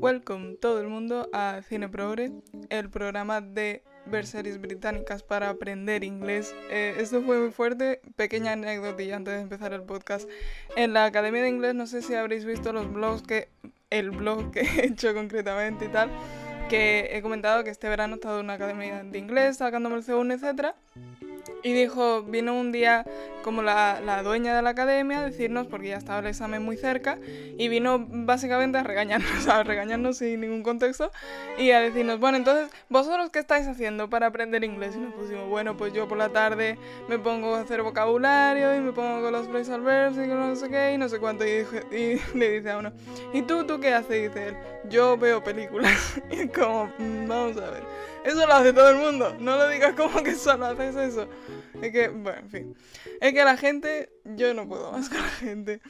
Welcome todo el mundo a Cine Progre, el programa de ver series británicas para aprender inglés. Eh, esto fue muy fuerte, pequeña anécdota antes de empezar el podcast. En la Academia de Inglés no sé si habréis visto los blogs que el blog que he hecho concretamente y tal, que he comentado que este verano he estado en una academia de inglés sacándome el C1, etcétera. Y dijo, vino un día como la, la, dueña de la academia a decirnos, porque ya estaba el examen muy cerca, y vino básicamente a regañarnos, a regañarnos sin ningún contexto, y a decirnos, bueno, entonces, ¿vosotros qué estáis haciendo para aprender inglés? Y nos pusimos, bueno, pues yo por la tarde me pongo a hacer vocabulario, y me pongo con los phrasal verbs, y no sé qué, y no sé cuánto, y, y le dice a uno, ¿y tú, tú qué haces? Y dice él, yo veo películas, y como, mm, vamos a ver, eso lo hace todo el mundo, no lo digas como que solo haces eso. Es que, bueno, en fin. Es que la gente, yo no puedo más con la gente.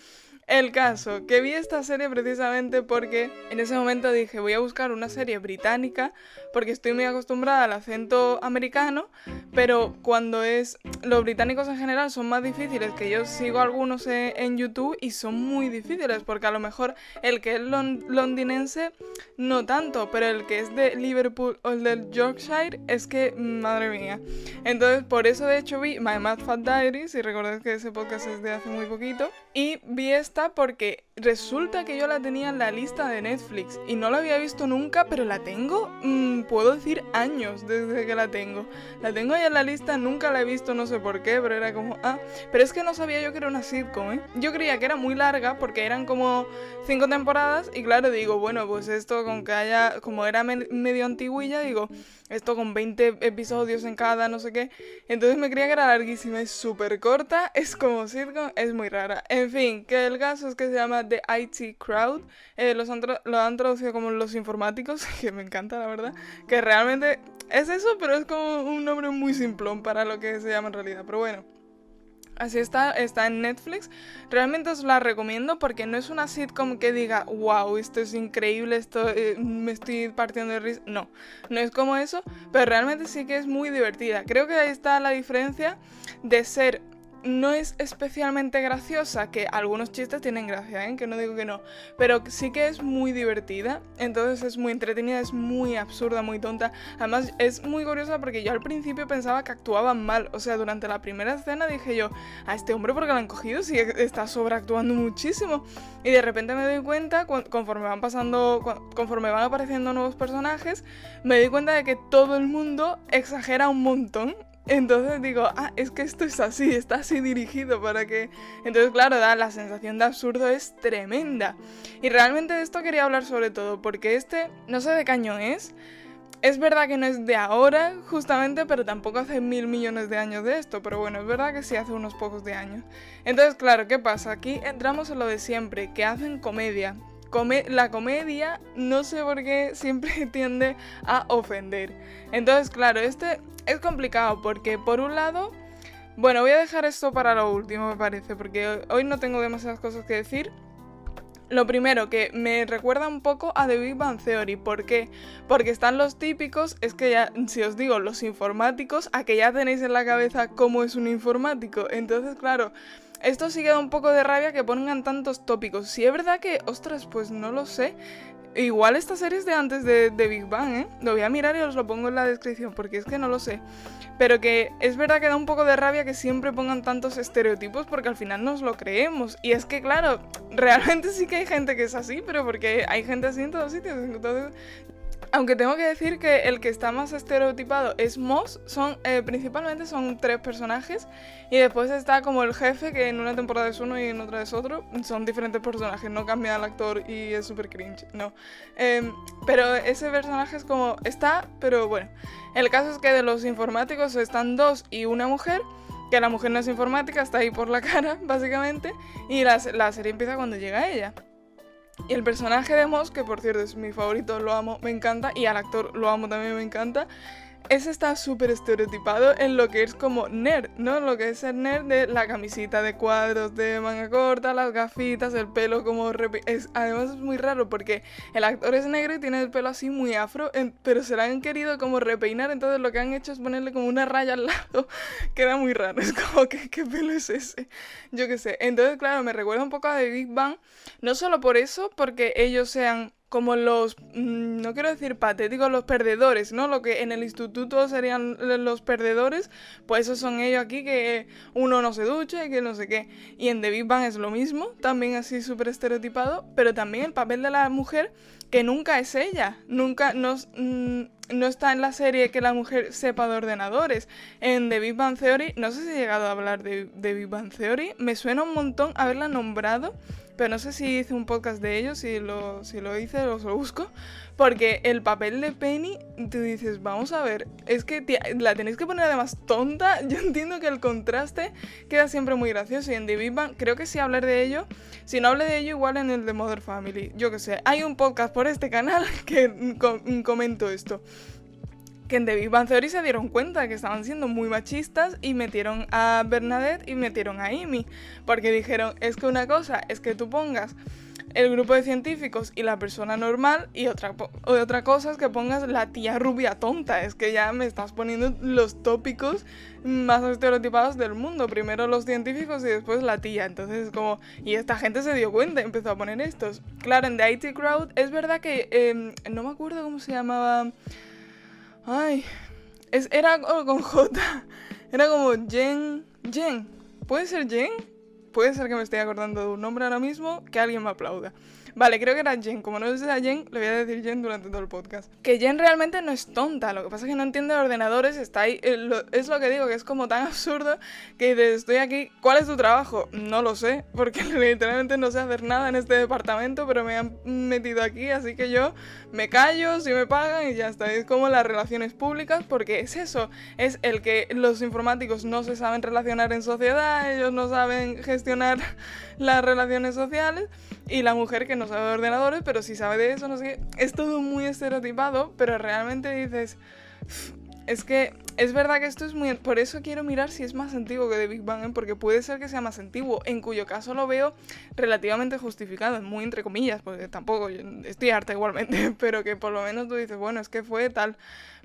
El caso, que vi esta serie precisamente porque en ese momento dije voy a buscar una serie británica porque estoy muy acostumbrada al acento americano, pero cuando es... Los británicos en general son más difíciles, que yo sigo algunos en, YouTube y son muy difíciles porque a lo mejor el que es londinense no tanto, pero el que es de Liverpool o el del Yorkshire es que, madre mía. Entonces por eso de hecho vi My Mad Fat Diaries, y recordad que ese podcast es de hace muy poquito, y vi esta porque resulta que yo la tenía en la lista de Netflix y no la había visto nunca, pero la tengo, mmm, puedo decir años desde que la tengo. La tengo ahí en la lista, nunca la he visto, no sé por qué, pero era como, ah, pero es que no sabía yo que era una sitcom, ¿eh? Yo creía que era muy larga porque eran como cinco temporadas y claro, digo, bueno, pues esto con que haya, como era medio antiguilla, digo, esto con 20 episodios en cada, no sé qué. Entonces me creía que era larguísima, es súper corta, es como sitcom, es muy rara. En fin, que el caso es que se llama The IT Crowd, eh, los han lo han traducido como los informáticos, que me encanta la verdad, que realmente es eso, pero es como un nombre muy simplón para lo que se llama en realidad. Pero bueno. Así está, está en Netflix. Realmente os la recomiendo porque no es una sitcom que diga, wow, esto es increíble, esto eh, me estoy partiendo de risa. No, no es como eso, pero realmente sí que es muy divertida. Creo que ahí está la diferencia de ser no es especialmente graciosa, que algunos chistes tienen gracia, ¿eh? que no digo que no, pero sí que es muy divertida, entonces es muy entretenida, es muy absurda, muy tonta. Además es muy curiosa porque yo al principio pensaba que actuaban mal, o sea, durante la primera escena dije yo, a este hombre porque lo han cogido, si está sobreactuando muchísimo. Y de repente me doy cuenta, conforme van pasando, conforme van apareciendo nuevos personajes, me doy cuenta de que todo el mundo exagera un montón entonces digo, ah, es que esto es así, está así dirigido para que... Entonces, claro, da, la sensación de absurdo es tremenda. Y realmente de esto quería hablar sobre todo, porque este, no sé de caño es, es verdad que no es de ahora, justamente, pero tampoco hace mil millones de años de esto. Pero bueno, es verdad que sí hace unos pocos de años. Entonces, claro, ¿qué pasa? Aquí entramos en lo de siempre, que hacen comedia la comedia, no sé por qué, siempre tiende a ofender. Entonces, claro, este es complicado porque por un lado, bueno, voy a dejar esto para lo último, me parece, porque hoy no tengo demasiadas cosas que decir. Lo primero, que me recuerda un poco a The Big Bang Theory. ¿Por qué? Porque están los típicos, es que ya, si os digo, los informáticos, a que ya tenéis en la cabeza cómo es un informático. Entonces, claro, esto sí que da un poco de rabia que pongan tantos tópicos. Si es verdad que, ostras, pues no lo sé. Igual esta serie es de antes de, Big Bang, ¿eh? Lo voy a mirar y os lo pongo en la descripción porque es que no lo sé. Pero que es verdad que da un poco de rabia que siempre pongan tantos estereotipos porque al final nos lo creemos. Y es que, claro, realmente sí que hay gente que es así, pero porque hay gente así en todos sitios. Entonces, aunque tengo que decir que el que está más estereotipado es Moss, son, eh, principalmente son tres personajes y después está como el jefe que en una temporada es uno y en otra es otro. Son diferentes personajes, no cambia el actor y es súper cringe, no. Em, pero ese personaje es como, está, pero bueno. El caso es que de los informáticos están dos y una mujer que la mujer no es informática, está ahí por la cara, básicamente, y la, la serie empieza cuando llega ella. Y el personaje de Moss, que por cierto es mi favorito, lo amo, me encanta, y al actor lo amo también, me encanta, ese está súper estereotipado en lo que es como nerd, ¿no? Lo que es ser nerd de la camisita de cuadros de manga corta, las gafitas, el pelo como... Es, además es muy raro porque el actor es negro y tiene el pelo así muy afro, pero se lo han querido como repeinar, entonces lo que han hecho es ponerle como una raya al lado. Queda muy raro, es como qué pelo es ese. Yo qué sé. Entonces, claro, me recuerda un poco a The Big Bang, no solo por eso, porque ellos sean como los, mm, no quiero decir patéticos, los perdedores, ¿no? Lo que en el instituto serían los perdedores, pues esos son ellos aquí que uno no se ducha y que no sé qué. Y en The Big Bang es lo mismo, también así súper estereotipado, pero también el papel de la mujer que nunca es ella, nunca nos, mm, no está en la serie que la mujer sepa de ordenadores. En The Big Bang Theory, no sé si he llegado a hablar de, The Big Bang Theory, me suena un montón haberla nombrado, pero no sé si hice un podcast de ellos, si lo, si lo hice, os lo busco. Porque el papel de Penny, tú dices, vamos a ver, es que la tenéis que poner además tonta. Yo entiendo que el contraste queda siempre muy gracioso. Y en The Big Bang, creo que sí hablar de ello. Si no hablé de ello, igual en el de Mother Family. Yo que sé, hay un podcast por este canal que comento esto que en The Big Bang Theory se dieron cuenta que estaban siendo muy machistas y metieron a Bernadette y metieron a Amy. Porque dijeron, es que una cosa es que tú pongas el grupo de científicos y la persona normal y otra, cosa es que pongas la tía rubia tonta. Es que ya me estás poniendo los tópicos más estereotipados del mundo. Primero los científicos y después la tía. Entonces como... Y esta gente se dio cuenta y empezó a poner estos. Claro, en The IT Crowd es verdad que... Em, no me acuerdo cómo se llamaba Ay, es, era con J. Era como Jen. Jen. ¿Puede ser Jen? Puede ser que me esté acordando de un nombre ahora mismo, que alguien me aplauda. Vale, creo que era Jen. Como no es a Jen, le voy a decir Jen durante todo el podcast. Que Jen realmente no es tonta. Lo que pasa es que no entiende ordenadores. Está ahí. Eh, es lo que digo, que es como tan absurdo que dices, estoy aquí. ¿Cuál es tu trabajo? No lo sé. Porque literalmente no sé hacer nada en este departamento. Pero me han metido aquí. Así que yo me callo, si me pagan y ya está. Es como las relaciones públicas. Porque es eso. Es el que los informáticos no se saben relacionar en sociedad. Ellos no saben gestionar las relaciones sociales y la mujer que no sabe de ordenadores, pero sí sabe de eso, no sé qué. Es todo muy estereotipado, pero realmente dices, es que es verdad que esto es muy... Por eso quiero mirar si es más antiguo que The Big Bang, ¿eh? porque puede ser que sea más antiguo, en cuyo caso lo veo relativamente justificado, muy entre comillas, porque tampoco estoy harta igualmente, pero que por lo menos tú dices, bueno, es que fue tal.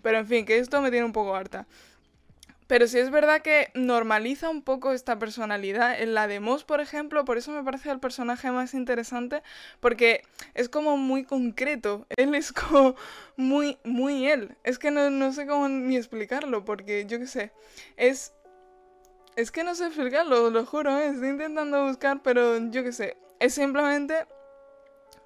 Pero en fin, que esto me tiene un poco harta. Pero sí es verdad que normaliza un poco esta personalidad. En la de Moss, por ejemplo, por eso me parece el personaje más interesante, porque es como muy concreto. Él es como muy, muy él. Es que no, sé cómo ni explicarlo, porque yo qué sé, es... Es que no sé explicarlo, lo juro, ¿eh? estoy intentando buscar, pero yo qué sé, es simplemente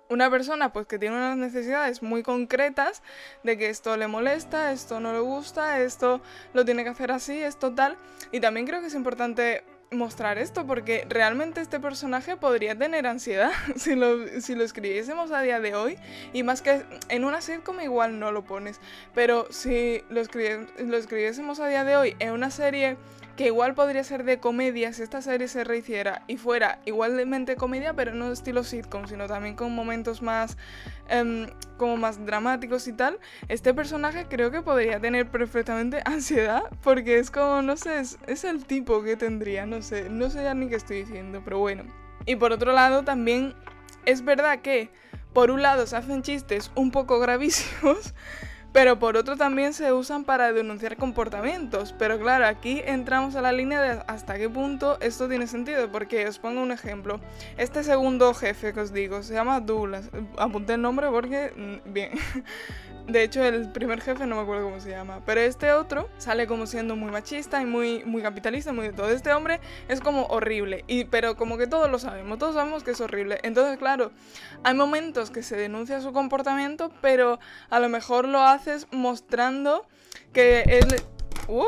una persona pues que tiene unas necesidades muy concretas de que esto le molesta, esto no le gusta, esto lo tiene que hacer así, esto tal. Y también creo que es importante mostrar esto porque realmente este personaje podría tener ansiedad si lo, si lo escribiésemos a día de hoy y más que en una sitcom igual no lo pones pero si lo, lo escribiésemos a día de hoy en una serie que igual podría ser de comedia si esta serie se rehiciera y fuera igualmente comedia, pero no estilo sitcom, sino también con momentos más em, como más dramáticos y tal. Este personaje creo que podría tener perfectamente ansiedad, porque es como, no sé, es, es el tipo que tendría, no sé, no sé ya ni qué estoy diciendo, pero bueno. Y por otro lado, también es verdad que, por un lado, se hacen chistes un poco gravísimos, pero por otro también se usan para denunciar comportamientos. Pero claro, aquí entramos a la línea de hasta qué punto esto tiene sentido, porque os pongo un ejemplo. Este segundo jefe que os digo se llama Douglas. Apunté el nombre porque, mm, bien, De hecho, el primer jefe no me acuerdo cómo se llama. Pero este otro sale como siendo muy machista y muy, muy capitalista, muy de todo. Este hombre es como horrible. Y, pero como que todos lo sabemos, todos sabemos que es horrible. Entonces, claro, hay momentos que se denuncia su comportamiento, pero a lo mejor lo haces mostrando que él... Uh,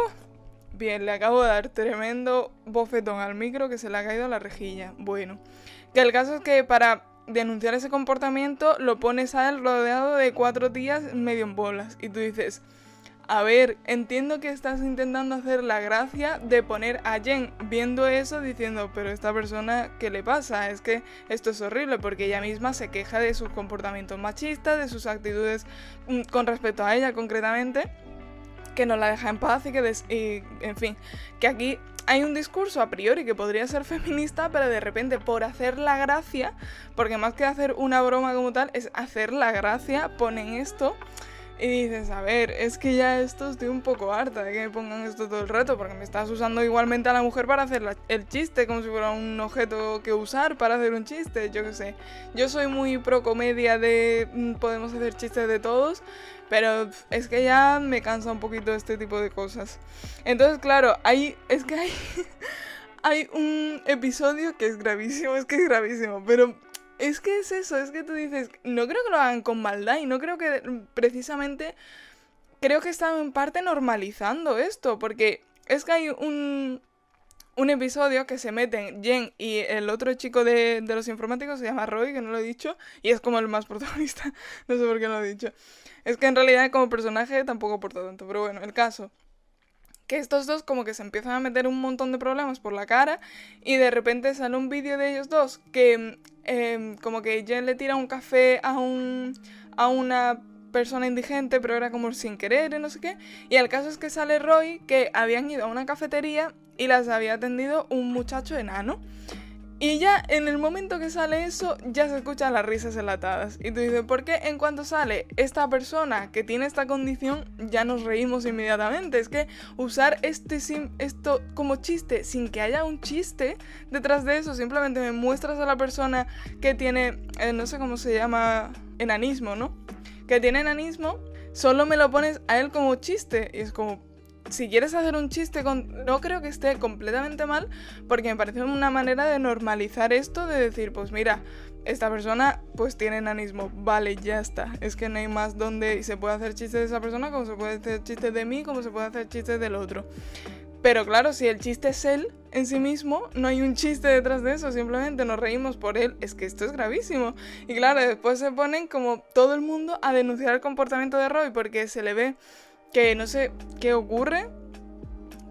bien, le acabo de dar tremendo bofetón al micro que se le ha caído a la rejilla. Bueno, que el caso es que para denunciar ese comportamiento, lo pones a él rodeado de cuatro tías medio en bolas. Y tú dices, a ver, entiendo que estás intentando hacer la gracia de poner a Jen viendo eso diciendo, pero esta persona, ¿qué le pasa? Es que esto es horrible porque ella misma se queja de sus comportamientos machistas, de sus actitudes mm, con respecto a ella concretamente, que no la deja en paz y que, y, en fin, que aquí hay un discurso a priori que podría ser feminista, pero de repente por hacer la gracia, porque más que hacer una broma como tal, es hacer la gracia, ponen esto. Y dices, a ver, es que ya esto estoy un poco harta de que me pongan esto todo el rato, porque me estás usando igualmente a la mujer para hacer el chiste, como si fuera un objeto que usar para hacer un chiste, yo qué sé. Yo soy muy pro comedia de mm, podemos hacer chistes de todos, pero es que ya me cansa un poquito este tipo de cosas. Entonces, claro, hay, es que hay, hay un episodio que es gravísimo, es que es gravísimo, pero es que es eso, es que tú dices, no creo que lo hagan con maldad y no creo que precisamente, creo que están en parte normalizando esto, porque es que hay un, un episodio que se meten Jen y el otro chico de, de, los informáticos se llama Roy, que no lo he dicho, y es como el más protagonista, no sé por qué no lo he dicho. Es que en realidad como personaje tampoco aporta tanto, pero bueno, el caso que estos dos como que se empiezan a meter un montón de problemas por la cara y de repente sale un vídeo de ellos dos que em, como que Jen le tira un café a, un, a una persona indigente, pero era como sin querer y no sé qué. Y el caso es que sale Roy que habían ido a una cafetería y las había atendido un muchacho enano. Y ya en el momento que sale eso, ya se escuchan las risas enlatadas. Y tú dices, ¿por qué en cuanto sale esta persona que tiene esta condición, ya nos reímos inmediatamente? Es que usar este esto como chiste sin que haya un chiste detrás de eso, simplemente me muestras a la persona que tiene, eh, no sé cómo se llama, enanismo, ¿no? Que tiene enanismo, solo me lo pones a él como chiste. Y es como, si quieres hacer un chiste con... No creo que esté completamente mal, porque me parece una manera de normalizar esto, de decir, pues mira, esta persona pues tiene enanismo, vale, ya está. Es que no hay más donde se puede hacer chistes de esa persona, como se puede hacer chistes de mí, como se puede hacer chistes del otro. Pero claro, si el chiste es él en sí mismo, no hay un chiste detrás de eso, simplemente nos reímos por él. Es que esto es gravísimo. Y claro, después se ponen como todo el mundo a denunciar el comportamiento de Roy porque se le ve que no sé qué ocurre,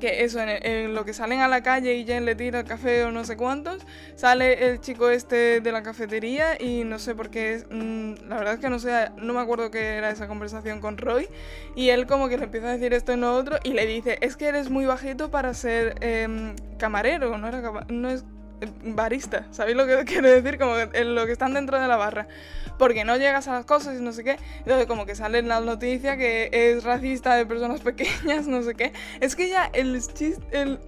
que eso, en, lo que salen a la calle y Jen le tira el café o no sé cuántos, sale el chico este de la cafetería y no sé por qué, mm, la verdad es que no sé, no me acuerdo qué era esa conversación con Roy, y él como que le empieza a decir esto y no otro, y le dice, es que eres muy bajito para ser em, camarero, no, era no es barista, ¿sabéis lo que quiero decir? Como lo que están dentro de la barra. Porque no llegas a las cosas y no sé qué. Entonces como que sale en la noticia que es racista de personas pequeñas, no sé qué. Es que ya el chiste, el,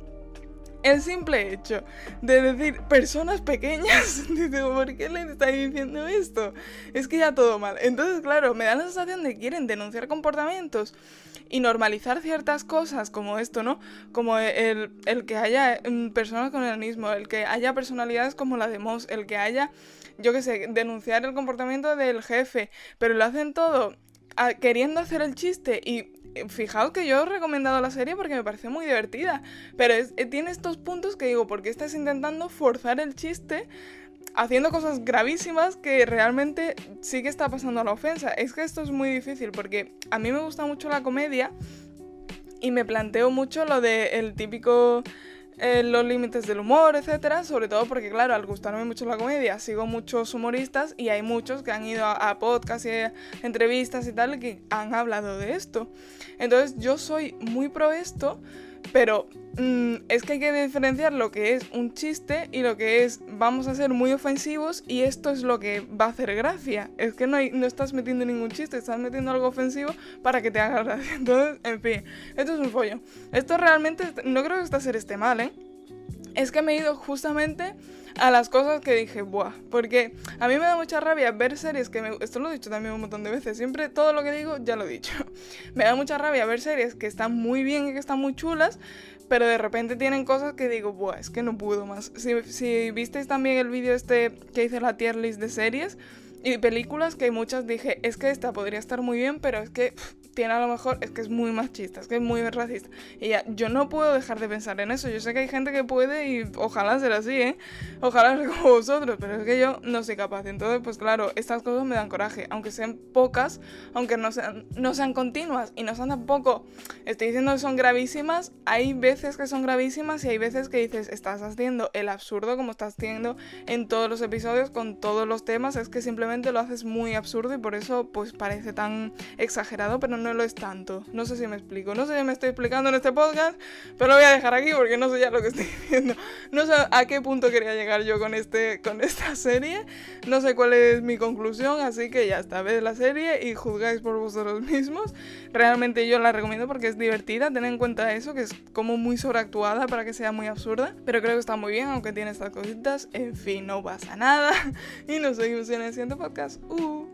el simple hecho de decir personas pequeñas, digo, ¿por qué le estáis diciendo esto? Es que ya todo mal. Entonces, claro, me da la sensación de que quieren denunciar comportamientos y normalizar ciertas cosas como esto, ¿no? Como el, que haya mm, personas con enanismo, el que haya personalidades como la de Moss, el que haya, yo qué sé, denunciar el comportamiento del jefe, pero lo hacen todo queriendo hacer el chiste y fijaos que yo he recomendado la serie porque me parece muy divertida, pero eh, tiene estos puntos que digo, ¿por qué estás intentando forzar el chiste haciendo cosas gravísimas que realmente sí que está pasando la ofensa? Es que esto es muy difícil porque a mí me gusta mucho la comedia y me planteo mucho lo de el típico eh, los límites del humor, etcétera, sobre todo porque, claro, al gustarme mucho la comedia, sigo muchos humoristas y hay muchos que han ido a, podcasts y a entrevistas y tal que han hablado de esto. Entonces, yo soy muy pro esto, pero mm, es que hay que diferenciar lo que es un chiste y lo que es vamos a ser muy ofensivos y esto es lo que va a hacer gracia. Es que no, no estás metiendo ningún chiste, estás metiendo algo ofensivo para que te haga gracia. Entonces, en fin, esto es un follo. Esto realmente no creo que esta serie esté mal, ¿eh? Es que me he ido justamente a las cosas que dije, buah, porque a mí me da mucha rabia ver series que me... Esto lo he dicho también un montón de veces, siempre todo lo que digo ya lo he dicho. me da mucha rabia ver series que están muy bien y que están muy chulas, pero de repente tienen cosas que digo, buah, es que no puedo más. Si, si visteis también el vídeo este que hice la tier list de series y películas, que muchas dije, es que esta podría estar muy bien, pero es que tiene a lo mejor, es que es muy machista, es que es muy racista. Y ya, yo no puedo dejar de pensar en eso. Yo sé que hay gente que puede y ojalá sea así, ¿eh? Ojalá sea como vosotros, pero es que yo no soy capaz. Entonces, pues claro, estas cosas me dan coraje, aunque sean pocas, aunque no sean, no sean continuas y no sean tampoco, estoy diciendo que son gravísimas, hay veces que son gravísimas y hay veces que dices, estás haciendo el absurdo como estás haciendo en todos los episodios con todos los temas, es que simplemente lo haces muy absurdo y por eso pues parece tan exagerado, pero no lo es tanto. No sé si me explico, no sé si me estoy explicando en este podcast, pero lo voy a dejar aquí porque no sé ya lo que estoy diciendo. No sé a qué punto quería llegar yo con, este, con esta serie, no sé cuál es mi conclusión, así que ya está, ved la serie y juzgáis por vosotros mismos. Realmente yo la recomiendo porque es divertida, ten en cuenta eso, que es como muy sobreactuada para que sea muy absurda, pero creo que está muy bien, aunque tiene estas cositas. En fin, no pasa nada. Y nos seguimos en el siguiente podcast. Uh.